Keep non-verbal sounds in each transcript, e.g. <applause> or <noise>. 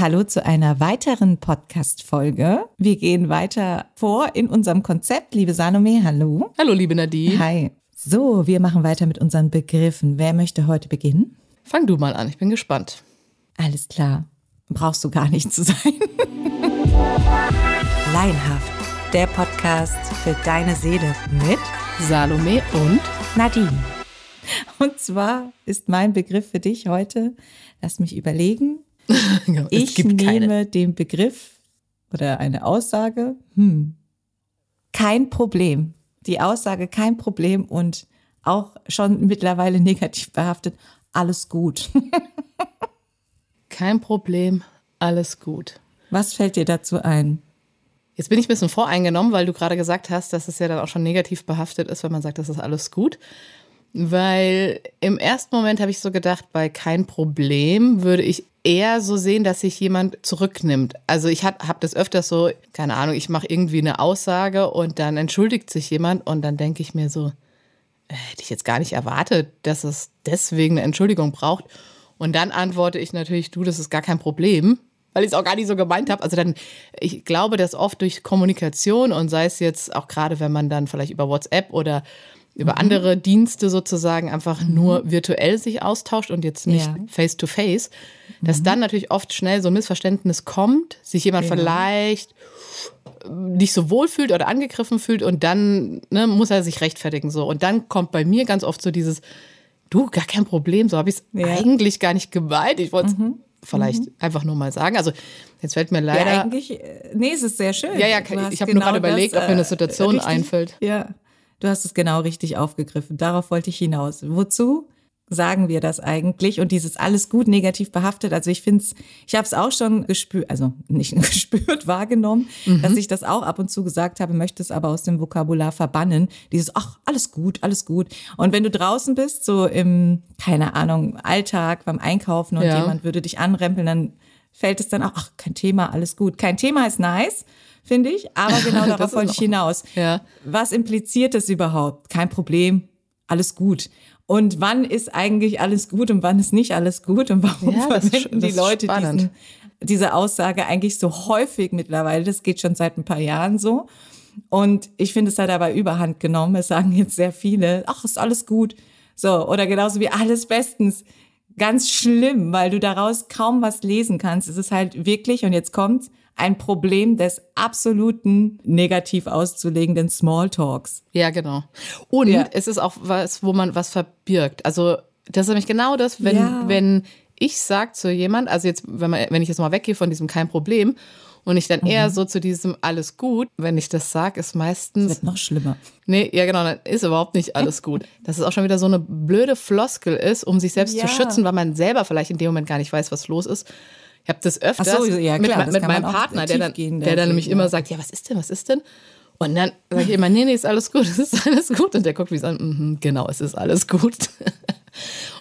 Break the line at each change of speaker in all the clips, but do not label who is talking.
Hallo zu einer weiteren Podcast-Folge. Wir gehen weiter vor in unserem Konzept. Liebe Salome, hallo.
Hallo, liebe Nadine.
Hi. So, wir machen weiter mit unseren Begriffen. Wer möchte heute beginnen?
Fang du mal an, ich bin gespannt.
Alles klar. Brauchst du gar nicht zu sein. <laughs> Laienhaft, der Podcast für deine Seele mit
Salome und
Nadine. Und zwar ist mein Begriff für dich heute, lass mich überlegen. <laughs> ich nehme keine. den Begriff oder eine Aussage, hm, kein Problem. Die Aussage kein Problem und auch schon mittlerweile <laughs> negativ behaftet, alles gut. <laughs>
kein Problem, alles gut.
Was fällt dir dazu ein?
Jetzt bin ich ein bisschen voreingenommen, weil du gerade gesagt hast, dass es ja dann auch schon negativ behaftet ist, wenn man sagt, das ist alles gut. Weil im ersten Moment habe ich so gedacht, bei kein Problem würde ich eher so sehen, dass sich jemand zurücknimmt. Also ich habe hab das öfters so, keine Ahnung, ich mache irgendwie eine Aussage und dann entschuldigt sich jemand und dann denke ich mir so, äh, hätte ich jetzt gar nicht erwartet, dass es deswegen eine Entschuldigung braucht. Und dann antworte ich natürlich, du, das ist gar kein Problem, weil ich es auch gar nicht so gemeint habe. Also dann, ich glaube, dass oft durch Kommunikation und sei es jetzt auch gerade, wenn man dann vielleicht über WhatsApp oder über mhm. andere Dienste sozusagen einfach mhm. nur virtuell sich austauscht und jetzt nicht ja. face to face, dass mhm. dann natürlich oft schnell so ein Missverständnis kommt, sich jemand genau. vielleicht nicht so wohl fühlt oder angegriffen fühlt und dann ne, muss er sich rechtfertigen so und dann kommt bei mir ganz oft so dieses du gar kein Problem, so habe ich es ja. eigentlich gar nicht gemeint. Ich wollte mhm. vielleicht mhm. einfach nur mal sagen. Also jetzt fällt mir leider
ja, eigentlich äh, nee, es ist sehr schön.
Ja, ja, ich habe genau nur gerade überlegt, ob mir eine äh, Situation richtig, einfällt.
Ja. Du hast es genau richtig aufgegriffen. Darauf wollte ich hinaus. Wozu sagen wir das eigentlich? Und dieses alles gut negativ behaftet. Also ich finde es, ich habe es auch schon gespürt, also nicht <laughs> gespürt, wahrgenommen, mhm. dass ich das auch ab und zu gesagt habe, möchte es aber aus dem Vokabular verbannen. Dieses, ach, alles gut, alles gut. Und wenn du draußen bist, so im, keine Ahnung, Alltag, beim Einkaufen und ja. jemand würde dich anrempeln, dann fällt es dann auch, ach, kein Thema, alles gut. Kein Thema ist nice finde ich. Aber genau <laughs> darauf wollte ich hinaus.
Ja.
Was impliziert das überhaupt? Kein Problem, alles gut. Und wann ist eigentlich alles gut und wann ist nicht alles gut und warum ja, verwenden die Leute diesen, diese Aussage eigentlich so häufig mittlerweile? Das geht schon seit ein paar Jahren so. Und ich finde, es hat aber überhand genommen. Es sagen jetzt sehr viele, ach, ist alles gut. So, oder genauso wie alles bestens. Ganz schlimm, weil du daraus kaum was lesen kannst. Es ist halt wirklich, und jetzt kommt's, ein Problem des absoluten negativ auszulegenden Smalltalks.
Ja, genau. Und ja. es ist auch was, wo man was verbirgt. Also das ist nämlich genau das, wenn, ja. wenn ich sage zu jemand, also jetzt, wenn, man, wenn ich jetzt mal weggehe von diesem kein Problem und ich dann mhm. eher so zu diesem alles gut, wenn ich das sage, ist meistens.
Das wird noch schlimmer.
Nee, ja genau, dann ist überhaupt nicht alles <laughs> gut. Dass es auch schon wieder so eine blöde Floskel ist, um sich selbst ja. zu schützen, weil man selber vielleicht in dem Moment gar nicht weiß, was los ist. Ich habe das öfters so, ja, klar, mit, mit meinem Partner, der dann, gehen, der dann nämlich immer sagt, ja, was ist denn, was ist denn? Und dann sage ich immer, nee, nee, ist alles gut, <laughs> ist alles gut. Und der guckt mich an, mm genau, es ist alles gut.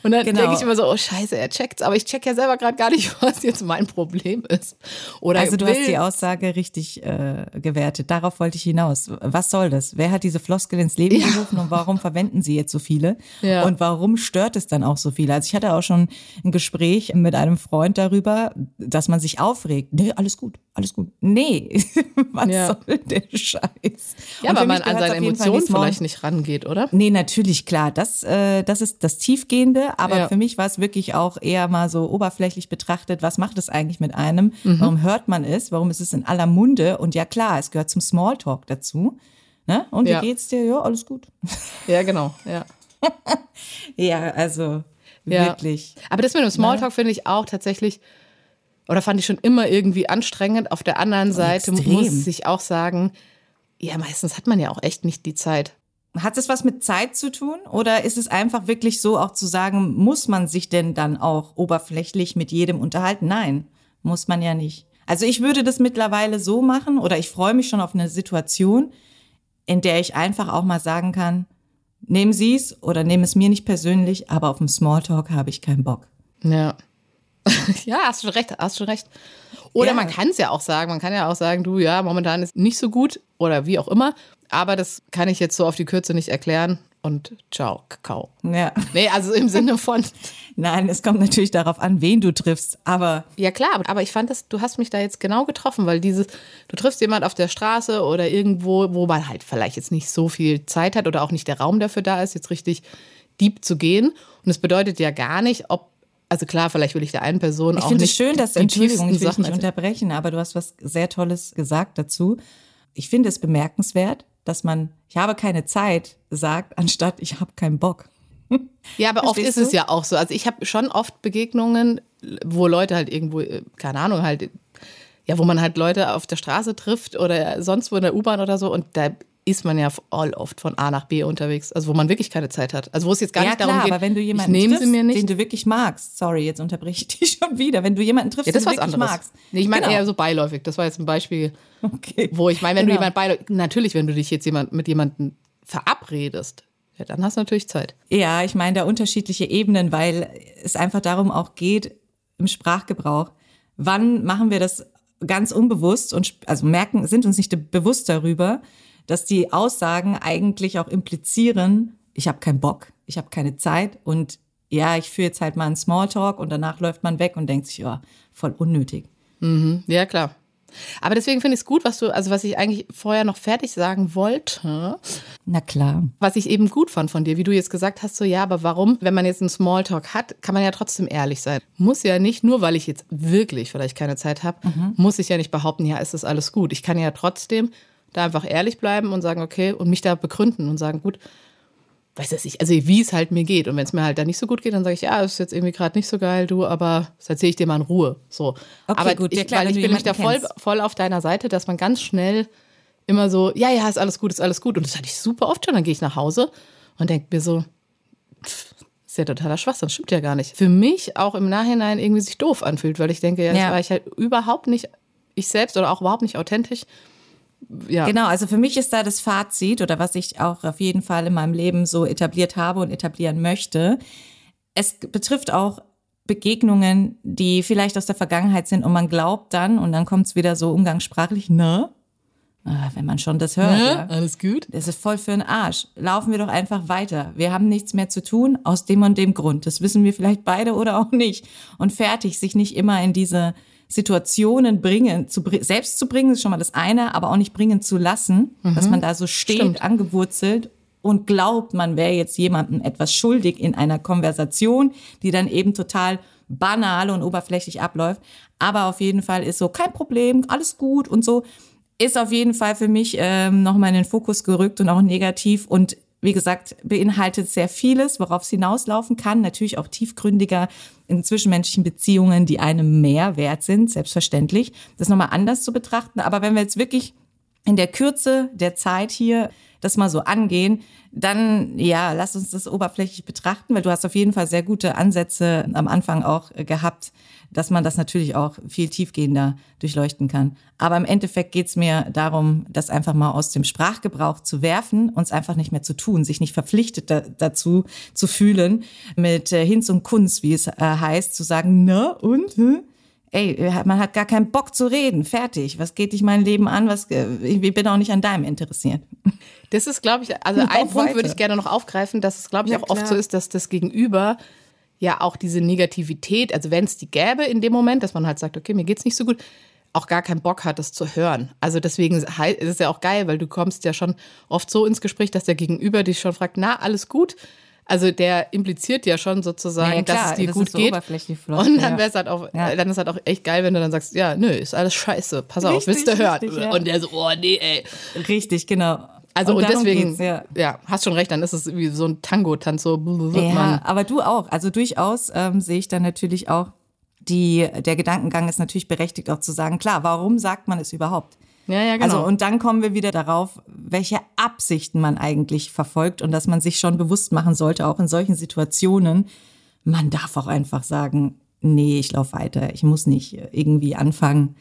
Und dann genau. denke ich immer so, oh Scheiße, er checkt's, aber ich check ja selber gerade gar nicht, <laughs> was jetzt mein Problem ist.
Oder also du will. hast die Aussage richtig äh, gewertet. Darauf wollte ich hinaus. Was soll das? Wer hat diese Floskel ins Leben ja. gerufen und warum verwenden sie jetzt so viele? Ja. Und warum stört es dann auch so viele? Also ich hatte auch schon ein Gespräch mit einem Freund darüber, dass man sich aufregt. Nee, alles gut, alles gut. Nee, <laughs> was ja. soll der Scheiß?
Ja, weil man an seine Emotionen vielleicht nicht rangeht, oder?
Nee, natürlich, klar. Das, äh, das ist das Tiefgehende. Aber ja. für mich war es wirklich auch eher mal so oberflächlich betrachtet, was macht es eigentlich mit einem? Mhm. Warum hört man es? Warum ist es in aller Munde? Und ja, klar, es gehört zum Smalltalk dazu. Ne? Und ja. wie geht's dir? Ja, alles gut.
Ja, genau, ja. <laughs>
ja, also wirklich.
Aber das mit dem Smalltalk ne? finde ich auch tatsächlich oder fand ich schon immer irgendwie anstrengend. Auf der anderen Seite Extrem. muss ich auch sagen, ja, meistens hat man ja auch echt nicht die Zeit.
Hat es was mit Zeit zu tun oder ist es einfach wirklich so auch zu sagen, muss man sich denn dann auch oberflächlich mit jedem unterhalten? Nein, muss man ja nicht. Also ich würde das mittlerweile so machen oder ich freue mich schon auf eine Situation, in der ich einfach auch mal sagen kann, nehmen Sie es oder nehmen es mir nicht persönlich, aber auf dem Smalltalk habe ich keinen Bock.
Ja. <laughs> ja, hast du recht, hast du recht. Oder ja. man kann es ja auch sagen, man kann ja auch sagen, du, ja, momentan ist nicht so gut oder wie auch immer, aber das kann ich jetzt so auf die Kürze nicht erklären und ciao, Kakao.
Ja.
Nee, also im Sinne von. <laughs>
Nein, es kommt natürlich darauf an, wen du triffst, aber.
Ja, klar, aber ich fand das, du hast mich da jetzt genau getroffen, weil dieses, du triffst jemand auf der Straße oder irgendwo, wo man halt vielleicht jetzt nicht so viel Zeit hat oder auch nicht der Raum dafür da ist, jetzt richtig deep zu gehen. Und es bedeutet ja gar nicht, ob also klar, vielleicht will ich der einen Person
ich
auch. Ich
finde es schön, dass Entschuldigung, ich will dich nicht unterbrechen, aber du hast was sehr Tolles gesagt dazu. Ich finde es bemerkenswert, dass man, ich habe keine Zeit, sagt, anstatt ich habe keinen Bock.
Ja, aber <laughs> oft ist du? es ja auch so. Also ich habe schon oft Begegnungen, wo Leute halt irgendwo, äh, keine Ahnung, halt, ja, wo man halt Leute auf der Straße trifft oder sonst wo in der U-Bahn oder so und da ist man ja all oft von A nach B unterwegs, also wo man wirklich keine Zeit hat. Also wo es jetzt gar
ja,
nicht
klar,
darum geht,
aber wenn du jemanden triffst,
den
du wirklich magst, sorry, jetzt unterbreche ich <laughs> dich schon wieder, wenn du jemanden triffst,
ja, das
den
du
wirklich
anderes.
magst.
Nee, ich meine
genau.
eher so beiläufig. Das war jetzt ein Beispiel,
okay.
wo ich meine, wenn
genau.
du jemand beiläufig, natürlich, wenn du dich jetzt jemand, mit jemandem verabredest, ja, dann hast du natürlich Zeit.
Ja, ich meine da unterschiedliche Ebenen, weil es einfach darum auch geht im Sprachgebrauch. Wann machen wir das ganz unbewusst und also merken, sind uns nicht bewusst darüber, dass die Aussagen eigentlich auch implizieren, ich habe keinen Bock, ich habe keine Zeit und ja, ich führe jetzt halt mal einen Smalltalk und danach läuft man weg und denkt sich, ja, voll unnötig.
Mhm. Ja, klar. Aber deswegen finde ich es gut, was du, also was ich eigentlich vorher noch fertig sagen wollte.
Na klar.
Was ich eben gut fand von dir, wie du jetzt gesagt hast, so ja, aber warum, wenn man jetzt einen Smalltalk hat, kann man ja trotzdem ehrlich sein. Muss ja nicht, nur weil ich jetzt wirklich vielleicht keine Zeit habe, mhm. muss ich ja nicht behaupten, ja, ist das alles gut. Ich kann ja trotzdem da einfach ehrlich bleiben und sagen, okay, und mich da begründen und sagen, gut, weiß das ich, also wie es halt mir geht. Und wenn es mir halt da nicht so gut geht, dann sage ich, ja, ist jetzt irgendwie gerade nicht so geil, du, aber das erzähle ich dir mal in Ruhe. So.
Okay,
aber
gut,
ich,
ja, klar,
weil ich bin nämlich da voll, voll auf deiner Seite, dass man ganz schnell immer so, ja, ja, ist alles gut, ist alles gut. Und das hatte ich super oft schon. Dann gehe ich nach Hause und denke mir so, pff, ist ja totaler Schwachsinn, stimmt ja gar nicht. Für mich auch im Nachhinein irgendwie sich doof anfühlt, weil ich denke, ja, ja. war ich halt überhaupt nicht ich selbst oder auch überhaupt nicht authentisch
ja. Genau, also für mich ist da das Fazit oder was ich auch auf jeden Fall in meinem Leben so etabliert habe und etablieren möchte. Es betrifft auch Begegnungen, die vielleicht aus der Vergangenheit sind und man glaubt dann, und dann kommt es wieder so umgangssprachlich, ne? Ah, wenn man schon das hört. Ne?
Ja, alles gut.
Das ist voll für den Arsch. Laufen wir doch einfach weiter. Wir haben nichts mehr zu tun aus dem und dem Grund. Das wissen wir vielleicht beide oder auch nicht. Und fertig, sich nicht immer in diese Situationen bringen, zu, selbst zu bringen, ist schon mal das eine, aber auch nicht bringen zu lassen, mhm. dass man da so steht, Stimmt. angewurzelt und glaubt, man wäre jetzt jemandem etwas schuldig in einer Konversation, die dann eben total banal und oberflächlich abläuft. Aber auf jeden Fall ist so kein Problem, alles gut und so. Ist auf jeden Fall für mich ähm, nochmal in den Fokus gerückt und auch negativ und wie gesagt, beinhaltet sehr vieles, worauf es hinauslaufen kann. Natürlich auch tiefgründiger in zwischenmenschlichen Beziehungen, die einem mehr wert sind, selbstverständlich. Das nochmal anders zu betrachten. Aber wenn wir jetzt wirklich in der Kürze der Zeit hier das mal so angehen, dann ja, lass uns das oberflächlich betrachten, weil du hast auf jeden Fall sehr gute Ansätze am Anfang auch gehabt, dass man das natürlich auch viel tiefgehender durchleuchten kann. Aber im Endeffekt geht es mir darum, das einfach mal aus dem Sprachgebrauch zu werfen, uns einfach nicht mehr zu tun, sich nicht verpflichtet da, dazu zu fühlen, mit äh, Hinz und Kunst, wie es äh, heißt, zu sagen, na und? Hm? Ey, man hat gar keinen Bock zu reden. Fertig. Was geht dich mein Leben an? Was, äh, ich bin auch nicht an deinem interessiert. <laughs>
Das ist, glaube ich, also ein Punkt würde ich gerne noch aufgreifen, dass es, glaube ich, ja, auch klar. oft so ist, dass das Gegenüber ja auch diese Negativität, also wenn es die gäbe in dem Moment, dass man halt sagt, okay, mir geht's nicht so gut, auch gar keinen Bock hat, das zu hören. Also deswegen ist es ja auch geil, weil du kommst ja schon oft so ins Gespräch, dass der Gegenüber dich schon fragt, na, alles gut? Also der impliziert ja schon sozusagen, ja, klar, dass es dir das gut so geht. Und dann es halt auch, ja. dann ist halt auch echt geil, wenn du dann sagst, ja, nö, ist alles scheiße, pass richtig, auf, willst du? Ja. Und der so, oh nee, ey.
Richtig, genau.
Also und, und deswegen, ja. ja. hast schon recht, dann ist es wie so ein Tango-Tanz, so
Ja, man. aber du auch. Also durchaus ähm, sehe ich dann natürlich auch, die, der Gedankengang ist natürlich berechtigt, auch zu sagen, klar, warum sagt man es überhaupt?
Ja, ja, genau.
Also, und dann kommen wir wieder darauf, welche Absichten man eigentlich verfolgt und dass man sich schon bewusst machen sollte, auch in solchen Situationen, man darf auch einfach sagen, nee, ich laufe weiter, ich muss nicht irgendwie anfangen,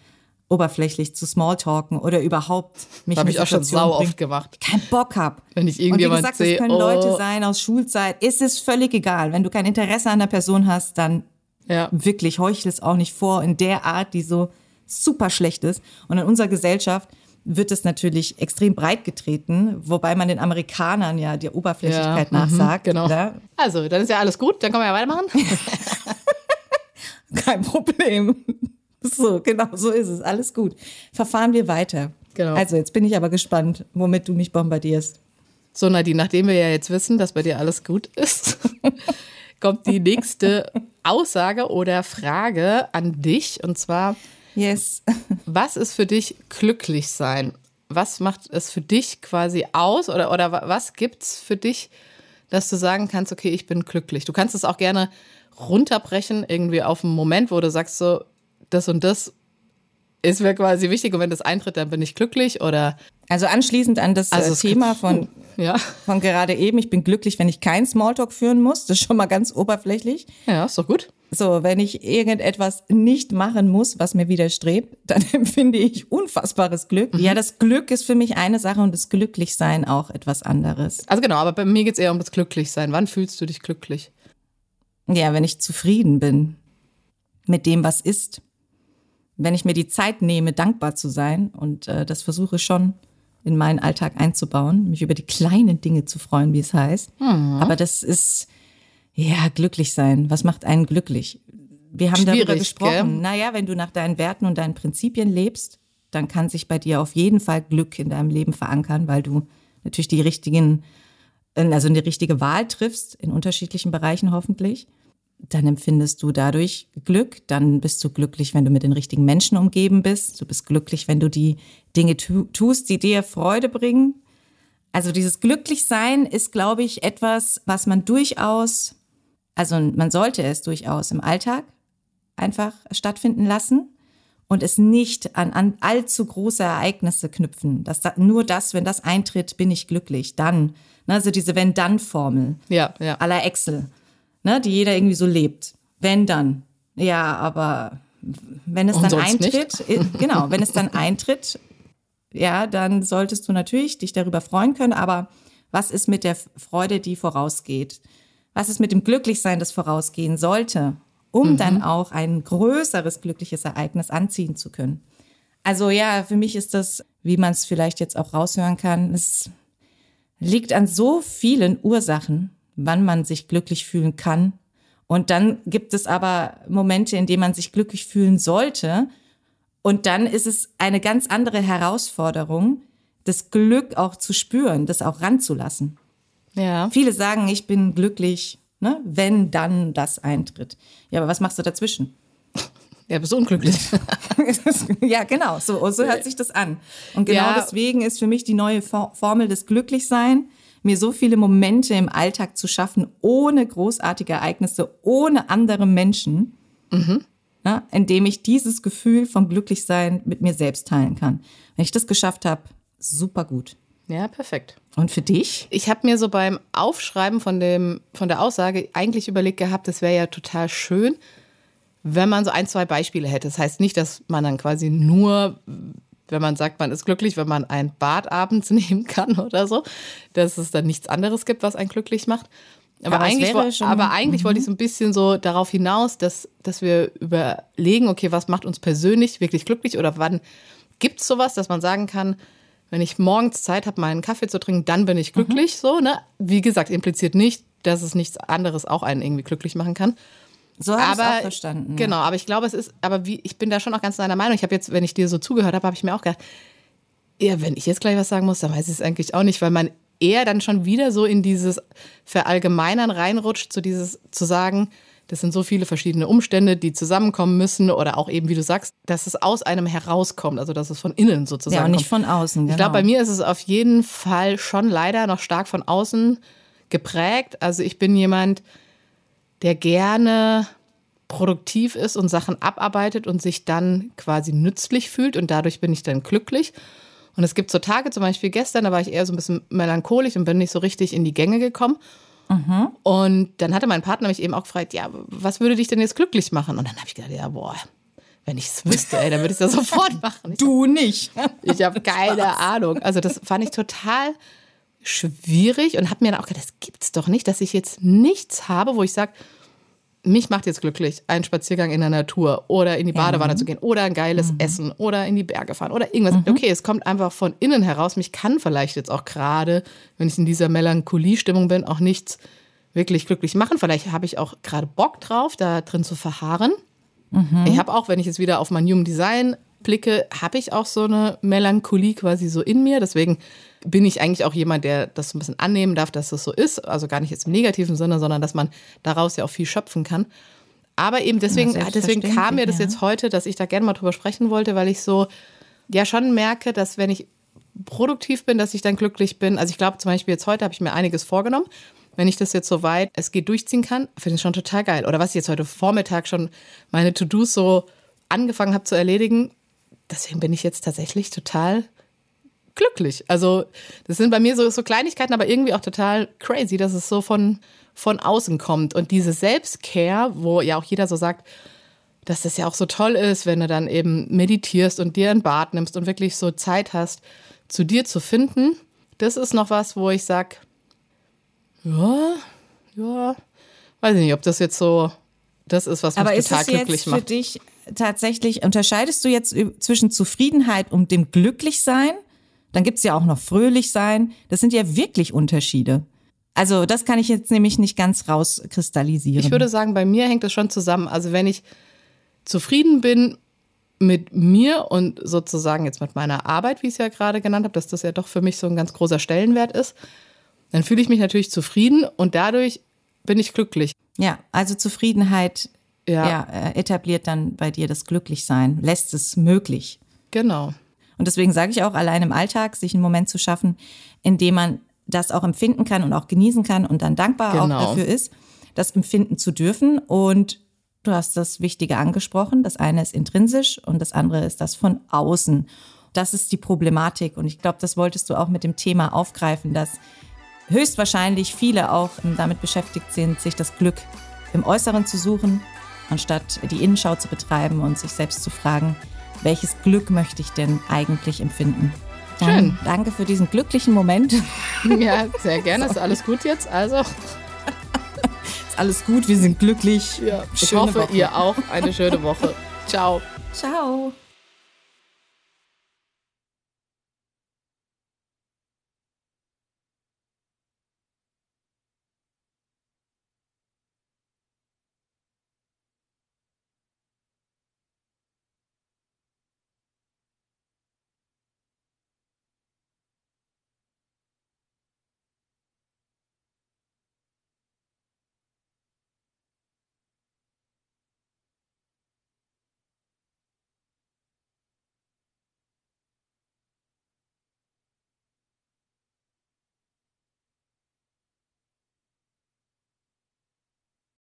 oberflächlich zu Smalltalken oder überhaupt
mich habe ich auch schon sau oft gemacht.
Kein Bock hab.
Wenn ich irgendjemand
Und wie gesagt,
sehe,
es können
oh.
Leute sein aus Schulzeit, ist es völlig egal. Wenn du kein Interesse an der Person hast, dann
ja.
wirklich heuchel es auch nicht vor in der Art, die so super schlecht ist. Und in unserer Gesellschaft wird es natürlich extrem breit getreten, wobei man den Amerikanern ja die Oberflächlichkeit ja, nachsagt.
Mhm, genau. Oder? Also, dann ist ja alles gut, dann können wir ja weitermachen. <laughs>
Kein Problem. So, genau, so ist es. Alles gut. Verfahren wir weiter. Genau. Also, jetzt bin ich aber gespannt, womit du mich bombardierst.
So, Nadine, nachdem wir ja jetzt wissen, dass bei dir alles gut ist, <laughs> kommt die nächste Aussage oder Frage an dich. Und zwar,
yes. <laughs>
was ist für dich glücklich sein? Was macht es für dich quasi aus? Oder, oder was gibt es für dich, dass du sagen kannst, okay, ich bin glücklich? Du kannst es auch gerne runterbrechen, irgendwie auf einen Moment, wo du sagst, so, das und das ist mir quasi wichtig und wenn das eintritt, dann bin ich glücklich oder.
Also anschließend an das also äh, Thema von, <laughs> ja. von gerade eben, ich bin glücklich, wenn ich keinen Smalltalk führen muss. Das ist schon mal ganz oberflächlich.
Ja, ist doch gut.
So, wenn ich irgendetwas nicht machen muss, was mir widerstrebt, <laughs> dann empfinde ich unfassbares Glück. Mhm. Ja, das Glück ist für mich eine Sache und das Glücklichsein auch etwas anderes.
Also genau, aber bei mir geht es eher um das Glücklichsein. Wann fühlst du dich glücklich?
Ja, wenn ich zufrieden bin mit dem, was ist. Wenn ich mir die Zeit nehme, dankbar zu sein und äh, das versuche schon in meinen Alltag einzubauen, mich über die kleinen Dinge zu freuen, wie es heißt. Mhm. Aber das ist, ja, glücklich sein. Was macht einen glücklich? Wir haben Schwierig, darüber gesprochen. Gell? Naja, wenn du nach deinen Werten und deinen Prinzipien lebst, dann kann sich bei dir auf jeden Fall Glück in deinem Leben verankern, weil du natürlich die richtigen, also eine richtige Wahl triffst, in unterschiedlichen Bereichen hoffentlich dann empfindest du dadurch Glück, dann bist du glücklich, wenn du mit den richtigen Menschen umgeben bist, du bist glücklich, wenn du die Dinge tu tust, die dir Freude bringen. Also dieses Glücklichsein ist, glaube ich, etwas, was man durchaus, also man sollte es durchaus im Alltag einfach stattfinden lassen und es nicht an, an allzu große Ereignisse knüpfen. Das, nur das, wenn das eintritt, bin ich glücklich. Dann, also diese Wenn-Dann-Formel
ja, ja.
aller Excel ne, die jeder irgendwie so lebt. Wenn dann. Ja, aber wenn es Und dann eintritt, genau, wenn es dann eintritt, ja, dann solltest du natürlich dich darüber freuen können, aber was ist mit der Freude, die vorausgeht? Was ist mit dem Glücklichsein, das vorausgehen sollte, um mhm. dann auch ein größeres glückliches Ereignis anziehen zu können? Also ja, für mich ist das, wie man es vielleicht jetzt auch raushören kann, es liegt an so vielen Ursachen, wann man sich glücklich fühlen kann. Und dann gibt es aber Momente, in denen man sich glücklich fühlen sollte. Und dann ist es eine ganz andere Herausforderung, das Glück auch zu spüren, das auch ranzulassen. Ja. Viele sagen, ich bin glücklich, ne, wenn dann das eintritt. Ja, aber was machst du dazwischen? <laughs>
Ja, bist unglücklich. <laughs>
ja, genau, so, so hört sich das an. Und genau ja. deswegen ist für mich die neue Formel des Glücklichsein, mir so viele Momente im Alltag zu schaffen, ohne großartige Ereignisse, ohne andere Menschen, mhm. ja, indem ich dieses Gefühl vom Glücklichsein mit mir selbst teilen kann. Wenn ich das geschafft habe, super gut.
Ja, perfekt.
Und für dich?
Ich habe mir so beim Aufschreiben von, dem, von der Aussage eigentlich überlegt gehabt, das wäre ja total schön, wenn man so ein, zwei Beispiele hätte. Das heißt nicht, dass man dann quasi nur wenn man sagt, man ist glücklich, wenn man ein Bad abends <laughs> nehmen kann oder so, dass es dann nichts anderes gibt, was einen glücklich macht. Aber, aber eigentlich, schon, aber eigentlich wollte ich mhm. so ein bisschen so darauf hinaus, dass, dass wir überlegen, okay, was macht uns persönlich wirklich glücklich oder wann gibt es sowas, dass man sagen kann, wenn ich morgens Zeit habe, meinen Kaffee zu trinken, dann bin ich glücklich. Mhm. So, ne? Wie gesagt, impliziert nicht, dass es nichts anderes auch einen irgendwie glücklich machen kann.
So habe ich auch verstanden.
Genau, aber ich glaube, es ist, aber wie, ich bin da schon auch ganz deiner Meinung. Ich habe jetzt, wenn ich dir so zugehört habe, habe ich mir auch gedacht, ja, wenn ich jetzt gleich was sagen muss, dann weiß ich es eigentlich auch nicht, weil man eher dann schon wieder so in dieses Verallgemeinern reinrutscht, so dieses zu sagen, das sind so viele verschiedene Umstände, die zusammenkommen müssen oder auch eben, wie du sagst, dass es aus einem herauskommt, also dass es von innen sozusagen
Ja, und nicht kommt. von außen.
Genau. Ich glaube, bei mir ist es auf jeden Fall schon leider noch stark von außen geprägt. Also ich bin jemand, der gerne produktiv ist und Sachen abarbeitet und sich dann quasi nützlich fühlt und dadurch bin ich dann glücklich. Und es gibt so Tage, zum Beispiel gestern, da war ich eher so ein bisschen melancholisch und bin nicht so richtig in die Gänge gekommen. Mhm. Und dann hatte mein Partner mich eben auch gefragt, ja, was würde dich denn jetzt glücklich machen? Und dann habe ich gedacht, ja, boah, wenn ich es wüsste, ey, dann würde ich es ja <laughs> sofort machen. Ich
du nicht.
Ich habe keine? <laughs> Ahnung. Also das fand ich total schwierig und habe mir dann auch gedacht, das gibt's doch nicht, dass ich jetzt nichts habe, wo ich sage, mich macht jetzt glücklich, ein Spaziergang in der Natur oder in die Badewanne ja. zu gehen oder ein geiles mhm. Essen oder in die Berge fahren oder irgendwas. Mhm. Okay, es kommt einfach von innen heraus. Mich kann vielleicht jetzt auch gerade, wenn ich in dieser Melancholie-Stimmung bin, auch nichts wirklich glücklich machen. Vielleicht habe ich auch gerade Bock drauf, da drin zu verharren. Mhm. Ich habe auch, wenn ich jetzt wieder auf mein Human Design blicke, habe ich auch so eine Melancholie quasi so in mir. Deswegen bin ich eigentlich auch jemand, der das so ein bisschen annehmen darf, dass das so ist. Also gar nicht jetzt im negativen Sinne, sondern dass man daraus ja auch viel schöpfen kann. Aber eben deswegen, ja, deswegen kam mir das ja. jetzt heute, dass ich da gerne mal drüber sprechen wollte, weil ich so ja schon merke, dass wenn ich produktiv bin, dass ich dann glücklich bin. Also ich glaube zum Beispiel jetzt heute habe ich mir einiges vorgenommen. Wenn ich das jetzt so weit es geht durchziehen kann, finde ich schon total geil. Oder was ich jetzt heute Vormittag schon meine To-Dos so angefangen habe zu erledigen, deswegen bin ich jetzt tatsächlich total glücklich. Also, das sind bei mir so, so Kleinigkeiten, aber irgendwie auch total crazy, dass es so von, von außen kommt. Und diese Selbstcare, wo ja auch jeder so sagt, dass das ja auch so toll ist, wenn du dann eben meditierst und dir ein Bad nimmst und wirklich so Zeit hast, zu dir zu finden, das ist noch was, wo ich sage, ja, ja, weiß ich nicht, ob das jetzt so das ist, was mich
Aber
total glücklich macht.
Aber ist es jetzt für dich tatsächlich, unterscheidest du jetzt zwischen Zufriedenheit und dem Glücklichsein? Dann gibt's ja auch noch fröhlich sein. Das sind ja wirklich Unterschiede. Also das kann ich jetzt nämlich nicht ganz rauskristallisieren.
Ich würde sagen, bei mir hängt das schon zusammen. Also wenn ich zufrieden bin mit mir und sozusagen jetzt mit meiner Arbeit, wie ich es ja gerade genannt habe, dass das ja doch für mich so ein ganz großer Stellenwert ist, dann fühle ich mich natürlich zufrieden und dadurch bin ich glücklich.
Ja, also Zufriedenheit ja. ja. Äh, etabliert dann bei dir das Glücklichsein, lässt es möglich.
Genau.
Und deswegen sage ich auch, allein im Alltag sich einen Moment zu schaffen, in dem man das auch empfinden kann und auch genießen kann und dann dankbar genau. auch dafür ist, das empfinden zu dürfen. Und du hast das Wichtige angesprochen. Das eine ist intrinsisch und das andere ist das von außen. Das ist die Problematik. Und ich glaube, das wolltest du auch mit dem Thema aufgreifen, dass höchstwahrscheinlich viele auch damit beschäftigt sind, sich das Glück im Äußeren zu suchen, anstatt die Innenschau zu betreiben und sich selbst zu fragen, welches Glück möchte ich denn eigentlich empfinden? Dann Schön. Danke für diesen glücklichen Moment. <laughs>
Ja, sehr gerne. Ist alles gut jetzt? Also. <laughs> Ist
alles gut, wir sind glücklich.
Ja, ich schöne hoffe, Woche. ihr auch eine schöne Woche. <laughs> Ciao.
Ciao.